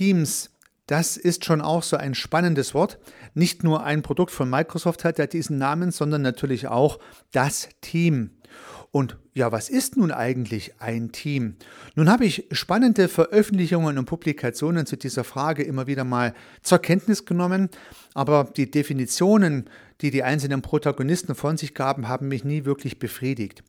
Teams, das ist schon auch so ein spannendes Wort. Nicht nur ein Produkt von Microsoft hat ja diesen Namen, sondern natürlich auch das Team. Und ja, was ist nun eigentlich ein Team? Nun habe ich spannende Veröffentlichungen und Publikationen zu dieser Frage immer wieder mal zur Kenntnis genommen, aber die Definitionen, die die einzelnen Protagonisten von sich gaben, haben mich nie wirklich befriedigt.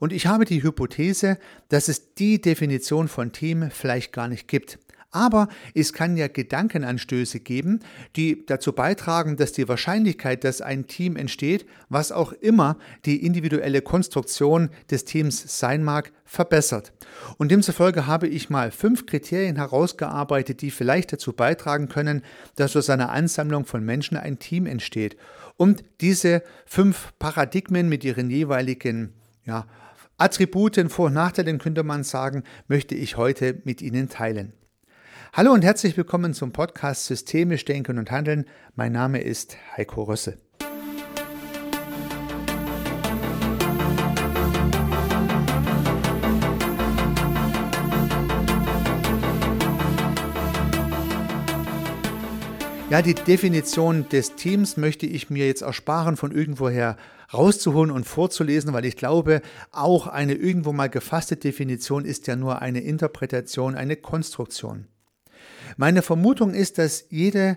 Und ich habe die Hypothese, dass es die Definition von Team vielleicht gar nicht gibt. Aber es kann ja Gedankenanstöße geben, die dazu beitragen, dass die Wahrscheinlichkeit, dass ein Team entsteht, was auch immer die individuelle Konstruktion des Teams sein mag, verbessert. Und demzufolge habe ich mal fünf Kriterien herausgearbeitet, die vielleicht dazu beitragen können, dass aus einer Ansammlung von Menschen ein Team entsteht. Und diese fünf Paradigmen mit ihren jeweiligen ja, Attributen, Vor- und Nachteilen könnte man sagen, möchte ich heute mit Ihnen teilen. Hallo und herzlich willkommen zum Podcast Systemisch Denken und Handeln. Mein Name ist Heiko Rösse. Ja, die Definition des Teams möchte ich mir jetzt ersparen, von irgendwoher rauszuholen und vorzulesen, weil ich glaube, auch eine irgendwo mal gefasste Definition ist ja nur eine Interpretation, eine Konstruktion. Meine Vermutung ist, dass jede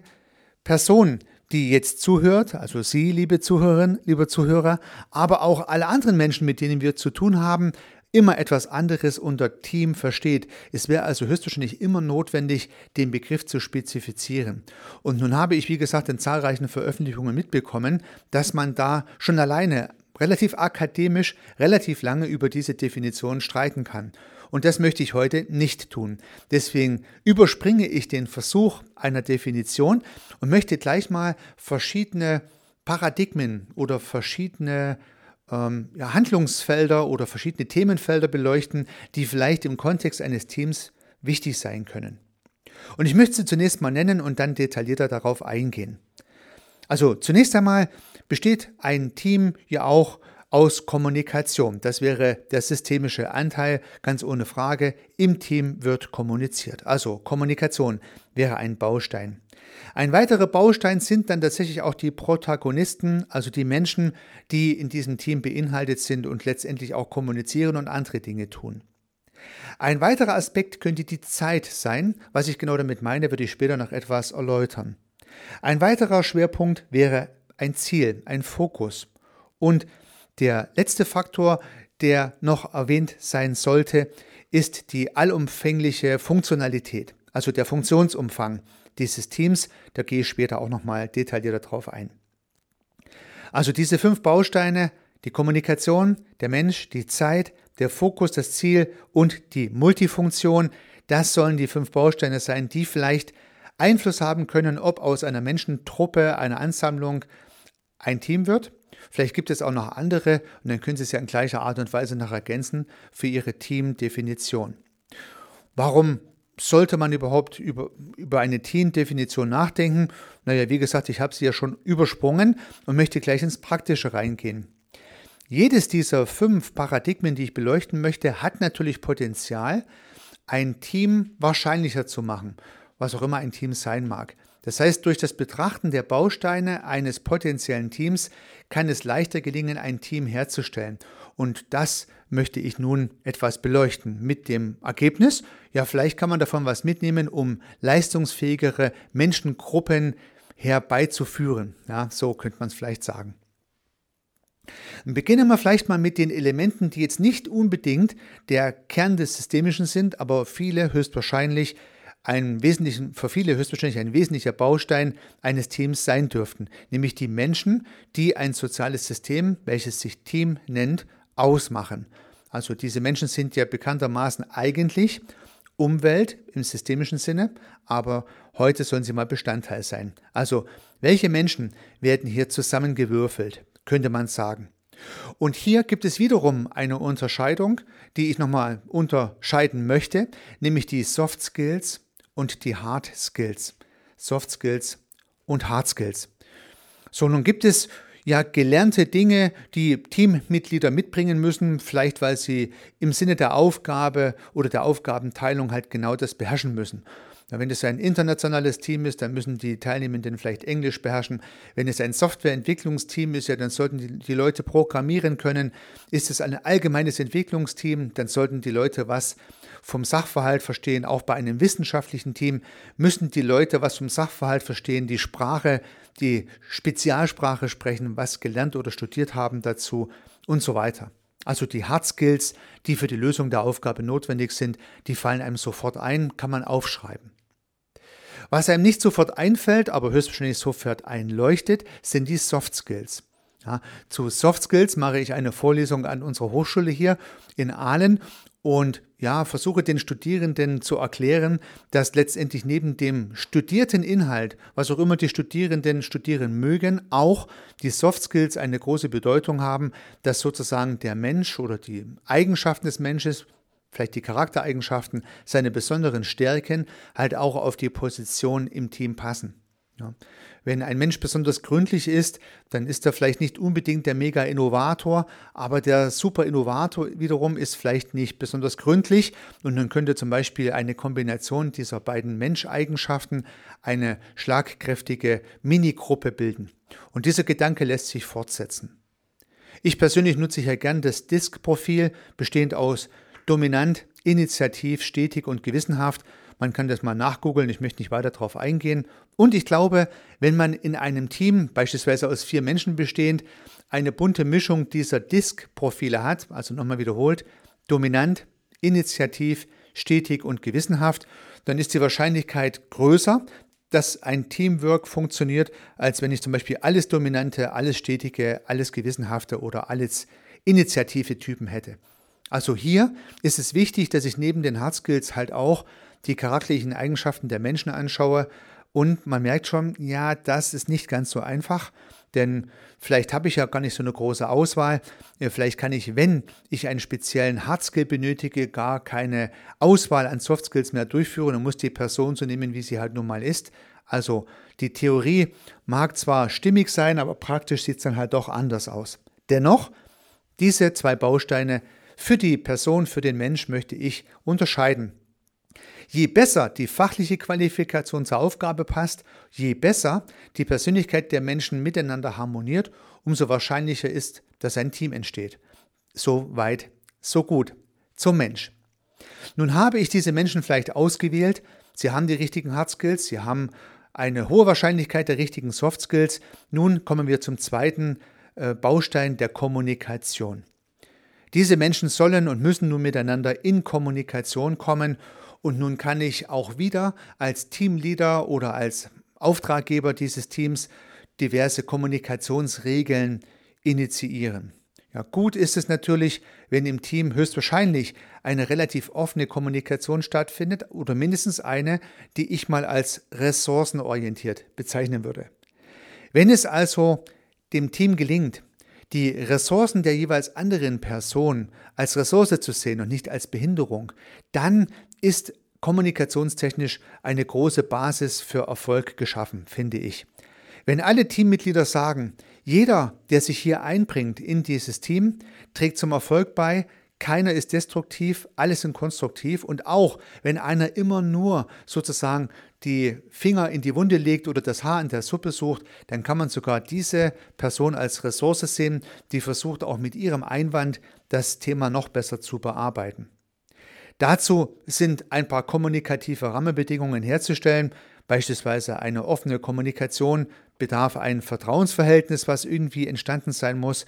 Person, die jetzt zuhört, also Sie, liebe Zuhörerinnen, liebe Zuhörer, aber auch alle anderen Menschen, mit denen wir zu tun haben, immer etwas anderes unter Team versteht. Es wäre also höchstwahrscheinlich immer notwendig, den Begriff zu spezifizieren. Und nun habe ich, wie gesagt, in zahlreichen Veröffentlichungen mitbekommen, dass man da schon alleine relativ akademisch relativ lange über diese Definition streiten kann. Und das möchte ich heute nicht tun. Deswegen überspringe ich den Versuch einer Definition und möchte gleich mal verschiedene Paradigmen oder verschiedene ähm, ja, Handlungsfelder oder verschiedene Themenfelder beleuchten, die vielleicht im Kontext eines Teams wichtig sein können. Und ich möchte sie zunächst mal nennen und dann detaillierter darauf eingehen. Also zunächst einmal besteht ein Team ja auch aus Kommunikation. Das wäre der systemische Anteil, ganz ohne Frage. Im Team wird kommuniziert. Also Kommunikation wäre ein Baustein. Ein weiterer Baustein sind dann tatsächlich auch die Protagonisten, also die Menschen, die in diesem Team beinhaltet sind und letztendlich auch kommunizieren und andere Dinge tun. Ein weiterer Aspekt könnte die Zeit sein. Was ich genau damit meine, würde ich später noch etwas erläutern. Ein weiterer Schwerpunkt wäre ein Ziel, ein Fokus. Und der letzte Faktor, der noch erwähnt sein sollte, ist die allumfängliche Funktionalität, also der Funktionsumfang dieses Teams. Da gehe ich später auch nochmal detaillierter drauf ein. Also diese fünf Bausteine, die Kommunikation, der Mensch, die Zeit, der Fokus, das Ziel und die Multifunktion, das sollen die fünf Bausteine sein, die vielleicht Einfluss haben können, ob aus einer Menschentruppe, einer Ansammlung ein Team wird Vielleicht gibt es auch noch andere und dann können Sie es ja in gleicher Art und Weise noch ergänzen für Ihre Teamdefinition. Warum sollte man überhaupt über, über eine Teamdefinition nachdenken? Naja, wie gesagt, ich habe sie ja schon übersprungen und möchte gleich ins Praktische reingehen. Jedes dieser fünf Paradigmen, die ich beleuchten möchte, hat natürlich Potenzial, ein Team wahrscheinlicher zu machen, was auch immer ein Team sein mag. Das heißt, durch das Betrachten der Bausteine eines potenziellen Teams kann es leichter gelingen, ein Team herzustellen. Und das möchte ich nun etwas beleuchten mit dem Ergebnis. Ja, vielleicht kann man davon was mitnehmen, um leistungsfähigere Menschengruppen herbeizuführen. Ja, so könnte man es vielleicht sagen. Beginnen wir vielleicht mal mit den Elementen, die jetzt nicht unbedingt der Kern des Systemischen sind, aber viele höchstwahrscheinlich ein wesentlichen, für viele höchstwahrscheinlich ein wesentlicher Baustein eines Teams sein dürften, nämlich die Menschen, die ein soziales System, welches sich Team nennt, ausmachen. Also diese Menschen sind ja bekanntermaßen eigentlich Umwelt im systemischen Sinne, aber heute sollen sie mal Bestandteil sein. Also welche Menschen werden hier zusammengewürfelt, könnte man sagen. Und hier gibt es wiederum eine Unterscheidung, die ich nochmal unterscheiden möchte, nämlich die Soft Skills und die Hard Skills, Soft Skills und Hard Skills. So, nun gibt es ja gelernte Dinge, die Teammitglieder mitbringen müssen, vielleicht weil sie im Sinne der Aufgabe oder der Aufgabenteilung halt genau das beherrschen müssen. Wenn es ein internationales Team ist, dann müssen die Teilnehmenden vielleicht Englisch beherrschen. Wenn es ein Softwareentwicklungsteam ist, ja, dann sollten die, Leute programmieren können. Ist es ein allgemeines Entwicklungsteam, dann sollten die Leute was vom Sachverhalt verstehen. Auch bei einem wissenschaftlichen Team müssen die Leute was vom Sachverhalt verstehen, die Sprache, die Spezialsprache sprechen, was gelernt oder studiert haben dazu und so weiter. Also die Hard Skills, die für die Lösung der Aufgabe notwendig sind, die fallen einem sofort ein, kann man aufschreiben. Was einem nicht sofort einfällt, aber höchstwahrscheinlich sofort einleuchtet, sind die Soft Skills. Ja, zu Soft Skills mache ich eine Vorlesung an unserer Hochschule hier in Aalen und ja, versuche den Studierenden zu erklären, dass letztendlich neben dem studierten Inhalt, was auch immer die Studierenden studieren mögen, auch die Soft Skills eine große Bedeutung haben, dass sozusagen der Mensch oder die Eigenschaften des Menschen, vielleicht die Charaktereigenschaften, seine besonderen Stärken halt auch auf die Position im Team passen. Ja. Wenn ein Mensch besonders gründlich ist, dann ist er vielleicht nicht unbedingt der Mega-Innovator, aber der Super-Innovator wiederum ist vielleicht nicht besonders gründlich und dann könnte zum Beispiel eine Kombination dieser beiden Menscheigenschaften eine schlagkräftige Minigruppe bilden. Und dieser Gedanke lässt sich fortsetzen. Ich persönlich nutze hier gern das Disk-Profil, bestehend aus dominant, initiativ, stetig und gewissenhaft man kann das mal nachgoogeln, ich möchte nicht weiter darauf eingehen. Und ich glaube, wenn man in einem Team, beispielsweise aus vier Menschen bestehend, eine bunte Mischung dieser Disk-Profile hat, also nochmal wiederholt, dominant, initiativ, stetig und gewissenhaft, dann ist die Wahrscheinlichkeit größer, dass ein Teamwork funktioniert, als wenn ich zum Beispiel alles Dominante, alles Stetige, alles Gewissenhafte oder alles initiative Typen hätte. Also hier ist es wichtig, dass ich neben den Hard Skills halt auch die charakterlichen Eigenschaften der Menschen anschaue. Und man merkt schon, ja, das ist nicht ganz so einfach, denn vielleicht habe ich ja gar nicht so eine große Auswahl. Vielleicht kann ich, wenn ich einen speziellen Hardskill benötige, gar keine Auswahl an Softskills mehr durchführen und muss die Person so nehmen, wie sie halt nun mal ist. Also die Theorie mag zwar stimmig sein, aber praktisch sieht es dann halt doch anders aus. Dennoch, diese zwei Bausteine für die Person, für den Mensch möchte ich unterscheiden. Je besser die fachliche Qualifikation zur Aufgabe passt, je besser die Persönlichkeit der Menschen miteinander harmoniert, umso wahrscheinlicher ist, dass ein Team entsteht. So weit, so gut. Zum Mensch. Nun habe ich diese Menschen vielleicht ausgewählt, sie haben die richtigen Hard Skills, sie haben eine hohe Wahrscheinlichkeit der richtigen Soft Skills. Nun kommen wir zum zweiten äh, Baustein der Kommunikation. Diese Menschen sollen und müssen nun miteinander in Kommunikation kommen und nun kann ich auch wieder als Teamleader oder als Auftraggeber dieses Teams diverse Kommunikationsregeln initiieren. Ja, gut ist es natürlich, wenn im Team höchstwahrscheinlich eine relativ offene Kommunikation stattfindet oder mindestens eine, die ich mal als ressourcenorientiert bezeichnen würde. Wenn es also dem Team gelingt, die Ressourcen der jeweils anderen Person als Ressource zu sehen und nicht als Behinderung, dann ist kommunikationstechnisch eine große Basis für Erfolg geschaffen, finde ich. Wenn alle Teammitglieder sagen, jeder, der sich hier einbringt in dieses Team, trägt zum Erfolg bei, keiner ist destruktiv, alles sind konstruktiv und auch wenn einer immer nur sozusagen die Finger in die Wunde legt oder das Haar in der Suppe sucht, dann kann man sogar diese Person als Ressource sehen, die versucht auch mit ihrem Einwand das Thema noch besser zu bearbeiten. Dazu sind ein paar kommunikative Rahmenbedingungen herzustellen, beispielsweise eine offene Kommunikation bedarf ein Vertrauensverhältnis, was irgendwie entstanden sein muss,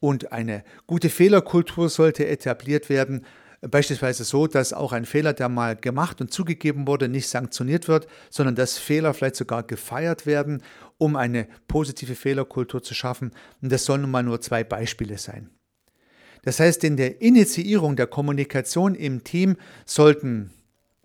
und eine gute Fehlerkultur sollte etabliert werden, beispielsweise so, dass auch ein Fehler, der mal gemacht und zugegeben wurde, nicht sanktioniert wird, sondern dass Fehler vielleicht sogar gefeiert werden, um eine positive Fehlerkultur zu schaffen. Und das sollen nun mal nur zwei Beispiele sein. Das heißt, in der Initiierung der Kommunikation im Team sollten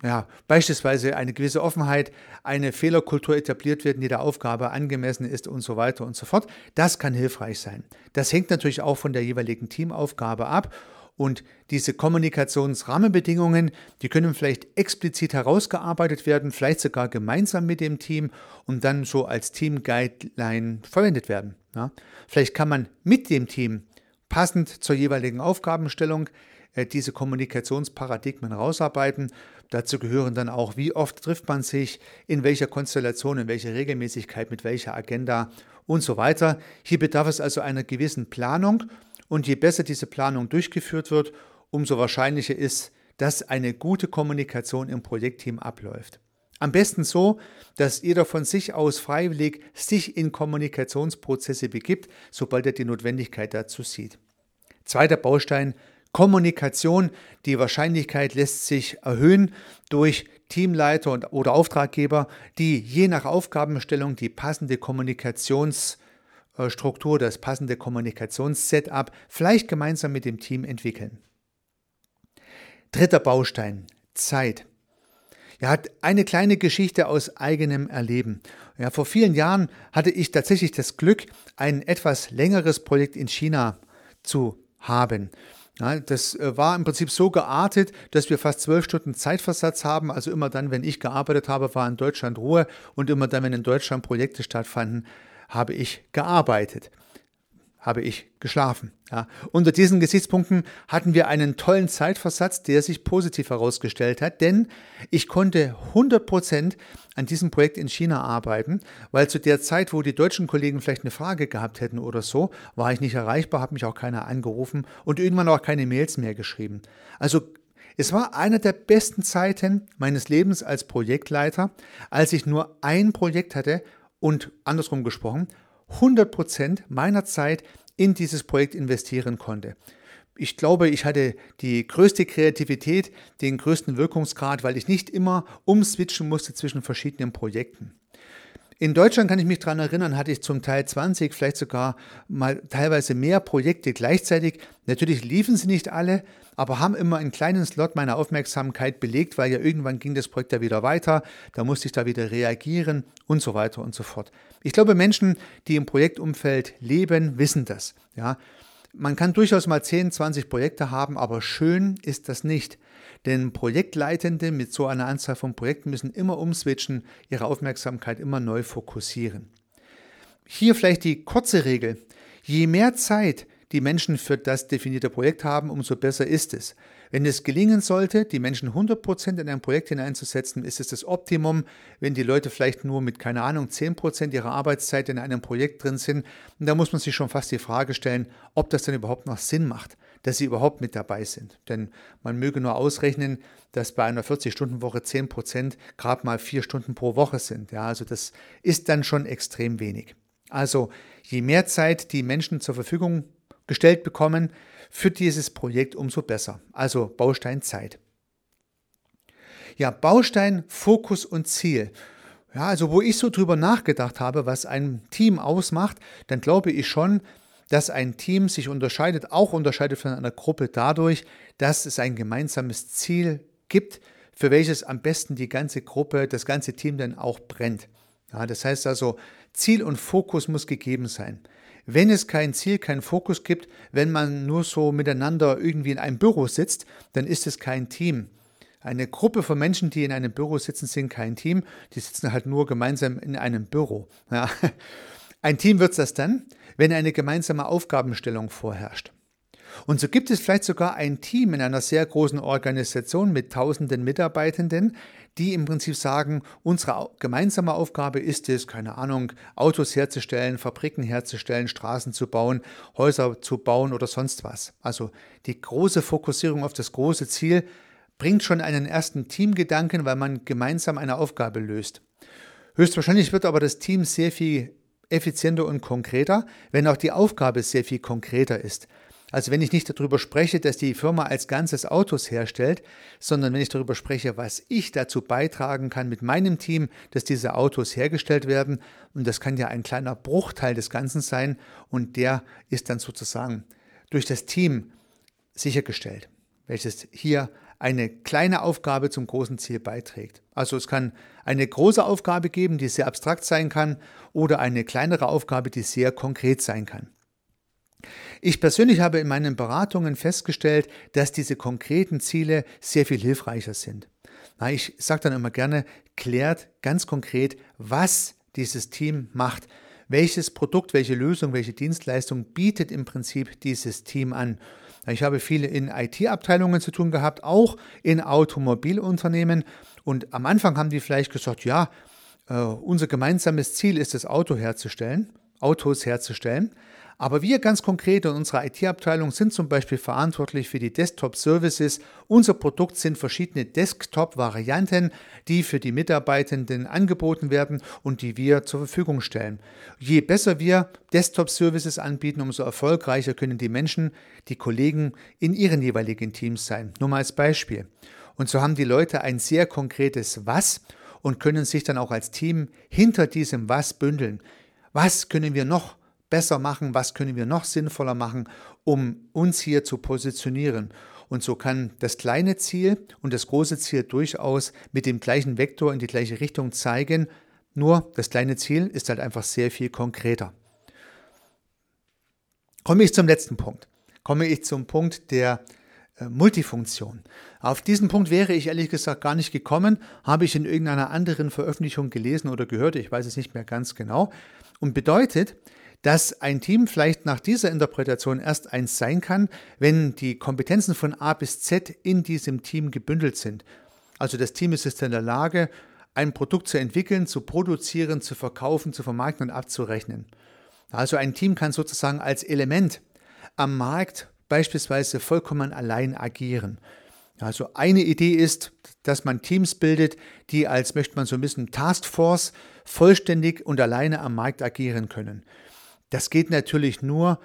ja, beispielsweise eine gewisse Offenheit, eine Fehlerkultur etabliert werden, die der Aufgabe angemessen ist und so weiter und so fort. Das kann hilfreich sein. Das hängt natürlich auch von der jeweiligen Teamaufgabe ab. Und diese Kommunikationsrahmenbedingungen, die können vielleicht explizit herausgearbeitet werden, vielleicht sogar gemeinsam mit dem Team und dann so als Team-Guideline verwendet werden. Ja. Vielleicht kann man mit dem Team passend zur jeweiligen Aufgabenstellung äh, diese Kommunikationsparadigmen rausarbeiten. Dazu gehören dann auch, wie oft trifft man sich, in welcher Konstellation, in welcher Regelmäßigkeit, mit welcher Agenda und so weiter. Hier bedarf es also einer gewissen Planung und je besser diese Planung durchgeführt wird, umso wahrscheinlicher ist, dass eine gute Kommunikation im Projektteam abläuft. Am besten so, dass jeder von sich aus freiwillig sich in Kommunikationsprozesse begibt, sobald er die Notwendigkeit dazu sieht. Zweiter Baustein, Kommunikation. Die Wahrscheinlichkeit lässt sich erhöhen durch Teamleiter und, oder Auftraggeber, die je nach Aufgabenstellung die passende Kommunikationsstruktur, das passende Kommunikationssetup vielleicht gemeinsam mit dem Team entwickeln. Dritter Baustein, Zeit. Ja, eine kleine Geschichte aus eigenem Erleben. Ja, vor vielen Jahren hatte ich tatsächlich das Glück, ein etwas längeres Projekt in China zu haben. Ja, das äh, war im Prinzip so geartet, dass wir fast zwölf Stunden Zeitversatz haben. Also immer dann, wenn ich gearbeitet habe, war in Deutschland Ruhe und immer dann, wenn in Deutschland Projekte stattfanden, habe ich gearbeitet habe ich geschlafen. Ja. Unter diesen Gesichtspunkten hatten wir einen tollen Zeitversatz, der sich positiv herausgestellt hat, denn ich konnte 100 Prozent an diesem Projekt in China arbeiten, weil zu der Zeit, wo die deutschen Kollegen vielleicht eine Frage gehabt hätten oder so, war ich nicht erreichbar, habe mich auch keiner angerufen und irgendwann auch keine Mails mehr geschrieben. Also es war eine der besten Zeiten meines Lebens als Projektleiter, als ich nur ein Projekt hatte und andersrum gesprochen, 100 Prozent meiner Zeit in dieses Projekt investieren konnte. Ich glaube, ich hatte die größte Kreativität, den größten Wirkungsgrad, weil ich nicht immer umswitchen musste zwischen verschiedenen Projekten. In Deutschland kann ich mich daran erinnern, hatte ich zum Teil 20, vielleicht sogar mal teilweise mehr Projekte gleichzeitig. Natürlich liefen sie nicht alle, aber haben immer einen kleinen Slot meiner Aufmerksamkeit belegt, weil ja irgendwann ging das Projekt ja wieder weiter, da musste ich da wieder reagieren und so weiter und so fort. Ich glaube, Menschen, die im Projektumfeld leben, wissen das. Ja, man kann durchaus mal 10, 20 Projekte haben, aber schön ist das nicht. Denn Projektleitende mit so einer Anzahl von Projekten müssen immer umswitchen, ihre Aufmerksamkeit immer neu fokussieren. Hier vielleicht die kurze Regel. Je mehr Zeit die Menschen für das definierte Projekt haben, umso besser ist es. Wenn es gelingen sollte, die Menschen 100% in ein Projekt hineinzusetzen, ist es das Optimum. Wenn die Leute vielleicht nur mit, keine Ahnung, 10% ihrer Arbeitszeit in einem Projekt drin sind, da muss man sich schon fast die Frage stellen, ob das denn überhaupt noch Sinn macht dass sie überhaupt mit dabei sind. Denn man möge nur ausrechnen, dass bei einer 40-Stunden-Woche 10 Prozent gerade mal vier Stunden pro Woche sind. Ja, also das ist dann schon extrem wenig. Also je mehr Zeit die Menschen zur Verfügung gestellt bekommen für dieses Projekt, umso besser. Also Baustein Zeit. Ja, Baustein, Fokus und Ziel. Ja, also wo ich so drüber nachgedacht habe, was ein Team ausmacht, dann glaube ich schon, dass ein Team sich unterscheidet, auch unterscheidet von einer Gruppe dadurch, dass es ein gemeinsames Ziel gibt, für welches am besten die ganze Gruppe, das ganze Team dann auch brennt. Ja, das heißt also, Ziel und Fokus muss gegeben sein. Wenn es kein Ziel, keinen Fokus gibt, wenn man nur so miteinander irgendwie in einem Büro sitzt, dann ist es kein Team. Eine Gruppe von Menschen, die in einem Büro sitzen, sind kein Team. Die sitzen halt nur gemeinsam in einem Büro. Ja. Ein Team wird es das dann, wenn eine gemeinsame Aufgabenstellung vorherrscht. Und so gibt es vielleicht sogar ein Team in einer sehr großen Organisation mit tausenden Mitarbeitenden, die im Prinzip sagen, unsere gemeinsame Aufgabe ist es, keine Ahnung, Autos herzustellen, Fabriken herzustellen, Straßen zu bauen, Häuser zu bauen oder sonst was. Also die große Fokussierung auf das große Ziel bringt schon einen ersten Teamgedanken, weil man gemeinsam eine Aufgabe löst. Höchstwahrscheinlich wird aber das Team sehr viel effizienter und konkreter, wenn auch die Aufgabe sehr viel konkreter ist. Also wenn ich nicht darüber spreche, dass die Firma als Ganzes Autos herstellt, sondern wenn ich darüber spreche, was ich dazu beitragen kann mit meinem Team, dass diese Autos hergestellt werden, und das kann ja ein kleiner Bruchteil des Ganzen sein, und der ist dann sozusagen durch das Team sichergestellt, welches hier eine kleine Aufgabe zum großen Ziel beiträgt. Also es kann eine große Aufgabe geben, die sehr abstrakt sein kann, oder eine kleinere Aufgabe, die sehr konkret sein kann. Ich persönlich habe in meinen Beratungen festgestellt, dass diese konkreten Ziele sehr viel hilfreicher sind. ich sage dann immer gerne, klärt ganz konkret, was dieses Team macht. Welches Produkt, welche Lösung, welche Dienstleistung bietet im Prinzip dieses Team an? Ich habe viele in IT-Abteilungen zu tun gehabt, auch in Automobilunternehmen. Und am Anfang haben die vielleicht gesagt, ja, äh, unser gemeinsames Ziel ist das Auto herzustellen, Autos herzustellen. Aber wir ganz konkret in unserer IT-Abteilung sind zum Beispiel verantwortlich für die Desktop-Services. Unser Produkt sind verschiedene Desktop-Varianten, die für die Mitarbeitenden angeboten werden und die wir zur Verfügung stellen. Je besser wir Desktop-Services anbieten, umso erfolgreicher können die Menschen, die Kollegen in ihren jeweiligen Teams sein. Nur mal als Beispiel. Und so haben die Leute ein sehr konkretes Was und können sich dann auch als Team hinter diesem Was bündeln. Was können wir noch besser machen, was können wir noch sinnvoller machen, um uns hier zu positionieren. Und so kann das kleine Ziel und das große Ziel durchaus mit dem gleichen Vektor in die gleiche Richtung zeigen. Nur das kleine Ziel ist halt einfach sehr viel konkreter. Komme ich zum letzten Punkt. Komme ich zum Punkt der äh, Multifunktion. Auf diesen Punkt wäre ich ehrlich gesagt gar nicht gekommen, habe ich in irgendeiner anderen Veröffentlichung gelesen oder gehört, ich weiß es nicht mehr ganz genau. Und bedeutet, dass ein Team vielleicht nach dieser Interpretation erst eins sein kann, wenn die Kompetenzen von A bis Z in diesem Team gebündelt sind. Also das Team ist jetzt in der Lage, ein Produkt zu entwickeln, zu produzieren, zu verkaufen, zu vermarkten und abzurechnen. Also ein Team kann sozusagen als Element am Markt beispielsweise vollkommen allein agieren. Also eine Idee ist, dass man Teams bildet, die als möchte man so ein bisschen Taskforce vollständig und alleine am Markt agieren können. Das geht natürlich nur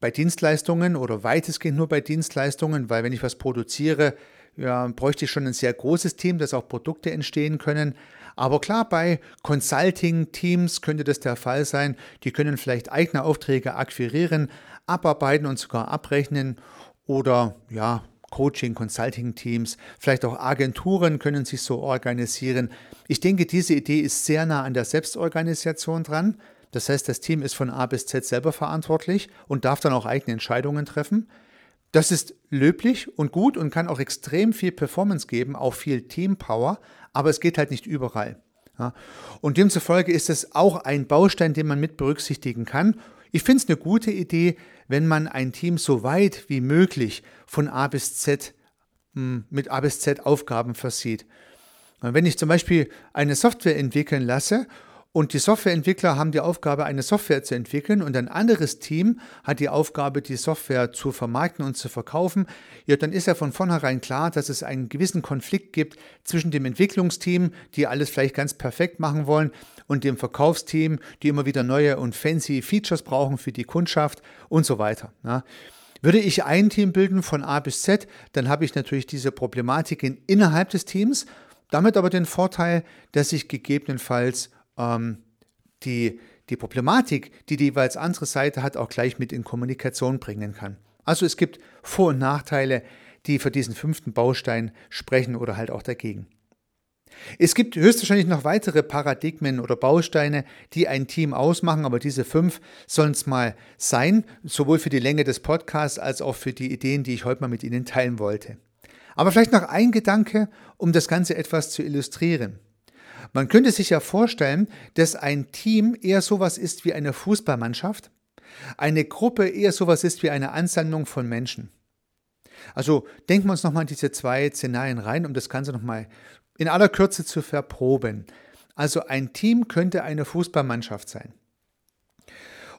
bei Dienstleistungen oder weitestgehend nur bei Dienstleistungen, weil wenn ich was produziere, ja, bräuchte ich schon ein sehr großes Team, dass auch Produkte entstehen können. Aber klar, bei Consulting-Teams könnte das der Fall sein. Die können vielleicht eigene Aufträge akquirieren, abarbeiten und sogar abrechnen oder ja, Coaching, Consulting-Teams, vielleicht auch Agenturen können sich so organisieren. Ich denke, diese Idee ist sehr nah an der Selbstorganisation dran. Das heißt, das Team ist von A bis Z selber verantwortlich und darf dann auch eigene Entscheidungen treffen. Das ist löblich und gut und kann auch extrem viel Performance geben, auch viel Teampower, aber es geht halt nicht überall. Ja. Und demzufolge ist es auch ein Baustein, den man mit berücksichtigen kann. Ich finde es eine gute Idee, wenn man ein Team so weit wie möglich von A bis Z hm, mit A bis Z Aufgaben versieht. Wenn ich zum Beispiel eine Software entwickeln lasse und die Softwareentwickler haben die Aufgabe, eine Software zu entwickeln und ein anderes Team hat die Aufgabe, die Software zu vermarkten und zu verkaufen. Ja, dann ist ja von vornherein klar, dass es einen gewissen Konflikt gibt zwischen dem Entwicklungsteam, die alles vielleicht ganz perfekt machen wollen, und dem Verkaufsteam, die immer wieder neue und fancy Features brauchen für die Kundschaft und so weiter. Ja. Würde ich ein Team bilden von A bis Z, dann habe ich natürlich diese Problematiken innerhalb des Teams, damit aber den Vorteil, dass ich gegebenenfalls ähm, die, die Problematik, die die jeweils andere Seite hat, auch gleich mit in Kommunikation bringen kann. Also es gibt Vor- und Nachteile, die für diesen fünften Baustein sprechen oder halt auch dagegen. Es gibt höchstwahrscheinlich noch weitere Paradigmen oder Bausteine, die ein Team ausmachen, aber diese fünf sollen es mal sein, sowohl für die Länge des Podcasts als auch für die Ideen, die ich heute mal mit Ihnen teilen wollte. Aber vielleicht noch ein Gedanke, um das Ganze etwas zu illustrieren. Man könnte sich ja vorstellen, dass ein Team eher sowas ist wie eine Fußballmannschaft, eine Gruppe eher sowas ist wie eine Ansammlung von Menschen. Also denken wir uns nochmal diese zwei Szenarien rein, um das Ganze nochmal in aller Kürze zu verproben. Also ein Team könnte eine Fußballmannschaft sein.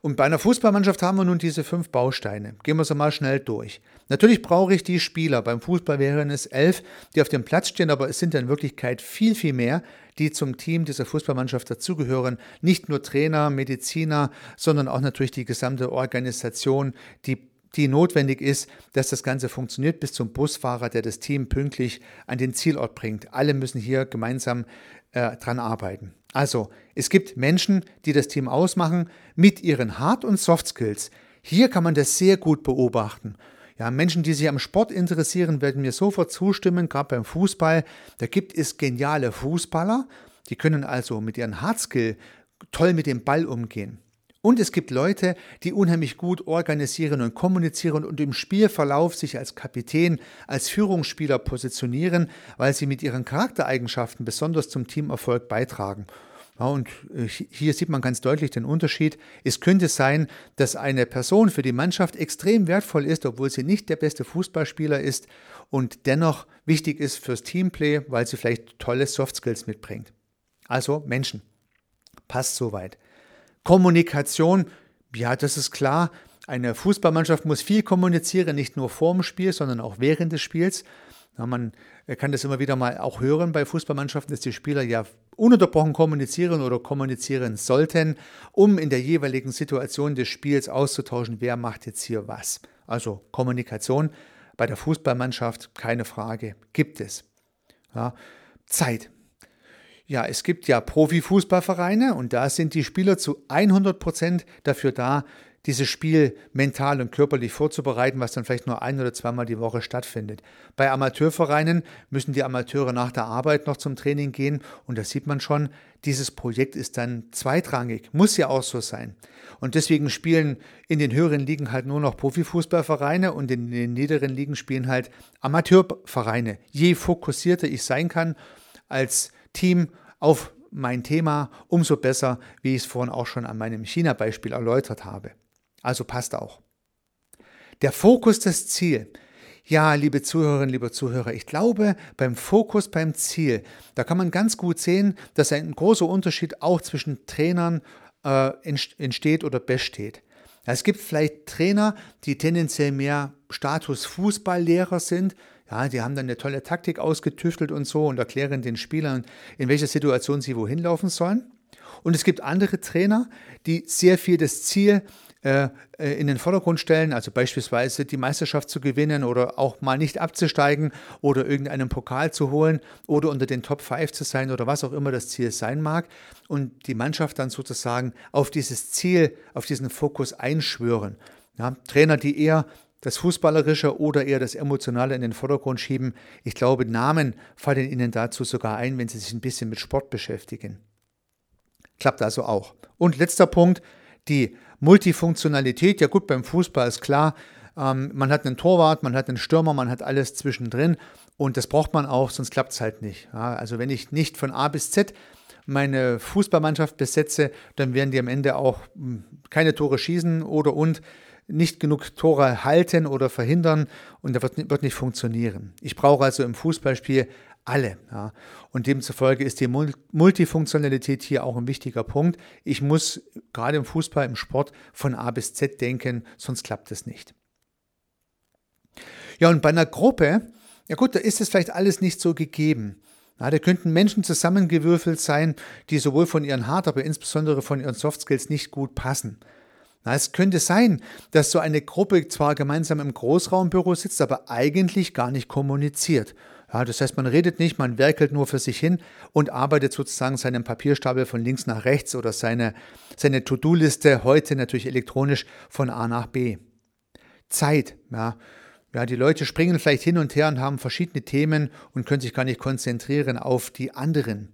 Und bei einer Fußballmannschaft haben wir nun diese fünf Bausteine. Gehen wir sie mal schnell durch. Natürlich brauche ich die Spieler. Beim Fußball wären es elf, die auf dem Platz stehen, aber es sind in Wirklichkeit viel, viel mehr, die zum Team dieser Fußballmannschaft dazugehören. Nicht nur Trainer, Mediziner, sondern auch natürlich die gesamte Organisation, die die notwendig ist, dass das Ganze funktioniert, bis zum Busfahrer, der das Team pünktlich an den Zielort bringt. Alle müssen hier gemeinsam äh, dran arbeiten. Also, es gibt Menschen, die das Team ausmachen mit ihren Hard- und Soft Skills. Hier kann man das sehr gut beobachten. Ja, Menschen, die sich am Sport interessieren, werden mir sofort zustimmen, gerade beim Fußball. Da gibt es geniale Fußballer, die können also mit ihren Hardskill toll mit dem Ball umgehen. Und es gibt Leute, die unheimlich gut organisieren und kommunizieren und im Spielverlauf sich als Kapitän, als Führungsspieler positionieren, weil sie mit ihren Charaktereigenschaften besonders zum Teamerfolg beitragen. Ja, und äh, hier sieht man ganz deutlich den Unterschied. Es könnte sein, dass eine Person für die Mannschaft extrem wertvoll ist, obwohl sie nicht der beste Fußballspieler ist und dennoch wichtig ist fürs Teamplay, weil sie vielleicht tolle Soft Skills mitbringt. Also Menschen. Passt soweit. Kommunikation, ja, das ist klar. Eine Fußballmannschaft muss viel kommunizieren, nicht nur vor dem Spiel, sondern auch während des Spiels. Ja, man kann das immer wieder mal auch hören bei Fußballmannschaften, dass die Spieler ja ununterbrochen kommunizieren oder kommunizieren sollten, um in der jeweiligen Situation des Spiels auszutauschen, wer macht jetzt hier was. Also Kommunikation bei der Fußballmannschaft, keine Frage, gibt es. Ja, Zeit. Ja, es gibt ja Profifußballvereine und da sind die Spieler zu 100 Prozent dafür da, dieses Spiel mental und körperlich vorzubereiten, was dann vielleicht nur ein oder zweimal die Woche stattfindet. Bei Amateurvereinen müssen die Amateure nach der Arbeit noch zum Training gehen und da sieht man schon, dieses Projekt ist dann zweitrangig, muss ja auch so sein. Und deswegen spielen in den höheren Ligen halt nur noch Profifußballvereine und in den niederen Ligen spielen halt Amateurvereine. Je fokussierter ich sein kann als Team auf mein Thema, umso besser, wie ich es vorhin auch schon an meinem China-Beispiel erläutert habe. Also passt auch. Der Fokus, das Ziel. Ja, liebe Zuhörerinnen, liebe Zuhörer, ich glaube, beim Fokus, beim Ziel, da kann man ganz gut sehen, dass ein großer Unterschied auch zwischen Trainern äh, entsteht oder besteht. Es gibt vielleicht Trainer, die tendenziell mehr Status Fußballlehrer sind. Ja, die haben dann eine tolle Taktik ausgetüftelt und so und erklären den Spielern, in welcher Situation sie wohin laufen sollen. Und es gibt andere Trainer, die sehr viel das Ziel äh, äh, in den Vordergrund stellen, also beispielsweise die Meisterschaft zu gewinnen oder auch mal nicht abzusteigen oder irgendeinen Pokal zu holen oder unter den Top 5 zu sein oder was auch immer das Ziel sein mag und die Mannschaft dann sozusagen auf dieses Ziel, auf diesen Fokus einschwören. Ja, Trainer, die eher das Fußballerische oder eher das Emotionale in den Vordergrund schieben. Ich glaube, Namen fallen Ihnen dazu sogar ein, wenn Sie sich ein bisschen mit Sport beschäftigen. Klappt also auch. Und letzter Punkt, die Multifunktionalität, ja gut, beim Fußball ist klar, ähm, man hat einen Torwart, man hat einen Stürmer, man hat alles zwischendrin und das braucht man auch, sonst klappt es halt nicht. Ja, also wenn ich nicht von A bis Z meine Fußballmannschaft besetze, dann werden die am Ende auch hm, keine Tore schießen oder und nicht genug Tore halten oder verhindern und das wird, wird nicht funktionieren. Ich brauche also im Fußballspiel alle. Ja. Und demzufolge ist die Multifunktionalität hier auch ein wichtiger Punkt. Ich muss gerade im Fußball, im Sport von A bis Z denken, sonst klappt es nicht. Ja, und bei einer Gruppe, ja gut, da ist es vielleicht alles nicht so gegeben. Ja, da könnten Menschen zusammengewürfelt sein, die sowohl von ihren Hard, aber insbesondere von ihren Soft Skills nicht gut passen. Na, es könnte sein, dass so eine Gruppe zwar gemeinsam im Großraumbüro sitzt, aber eigentlich gar nicht kommuniziert. Ja, das heißt, man redet nicht, man werkelt nur für sich hin und arbeitet sozusagen seinen Papierstapel von links nach rechts oder seine, seine To-Do-Liste heute natürlich elektronisch von A nach B. Zeit, ja. Ja, die Leute springen vielleicht hin und her und haben verschiedene Themen und können sich gar nicht konzentrieren auf die anderen.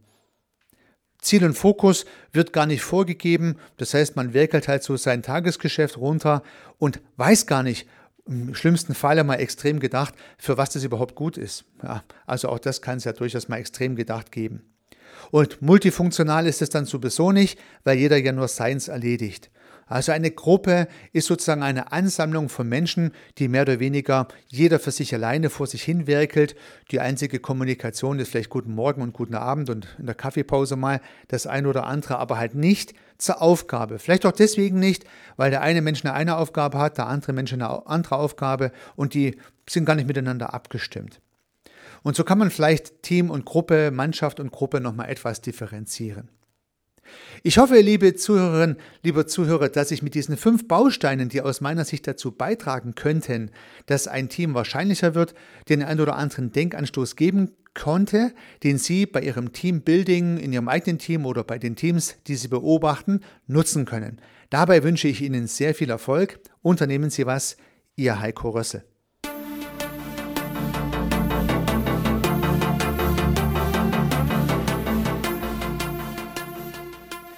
Ziel und Fokus wird gar nicht vorgegeben. Das heißt, man werkelt halt so sein Tagesgeschäft runter und weiß gar nicht, im schlimmsten Fall mal extrem gedacht, für was das überhaupt gut ist. Ja, also auch das kann es ja durchaus mal extrem gedacht geben. Und multifunktional ist es dann sowieso nicht, weil jeder ja nur seins erledigt. Also eine Gruppe ist sozusagen eine Ansammlung von Menschen, die mehr oder weniger jeder für sich alleine vor sich hin werkelt. Die einzige Kommunikation ist vielleicht guten Morgen und guten Abend und in der Kaffeepause mal das eine oder andere, aber halt nicht zur Aufgabe. Vielleicht auch deswegen nicht, weil der eine Mensch eine, eine Aufgabe hat, der andere Mensch eine andere Aufgabe und die sind gar nicht miteinander abgestimmt. Und so kann man vielleicht Team und Gruppe, Mannschaft und Gruppe nochmal etwas differenzieren. Ich hoffe, liebe Zuhörerinnen, lieber Zuhörer, dass ich mit diesen fünf Bausteinen, die aus meiner Sicht dazu beitragen könnten, dass ein Team wahrscheinlicher wird, den einen oder anderen Denkanstoß geben konnte, den Sie bei Ihrem Teambuilding, in Ihrem eigenen Team oder bei den Teams, die Sie beobachten, nutzen können. Dabei wünsche ich Ihnen sehr viel Erfolg. Unternehmen Sie was, Ihr Heiko Rössel.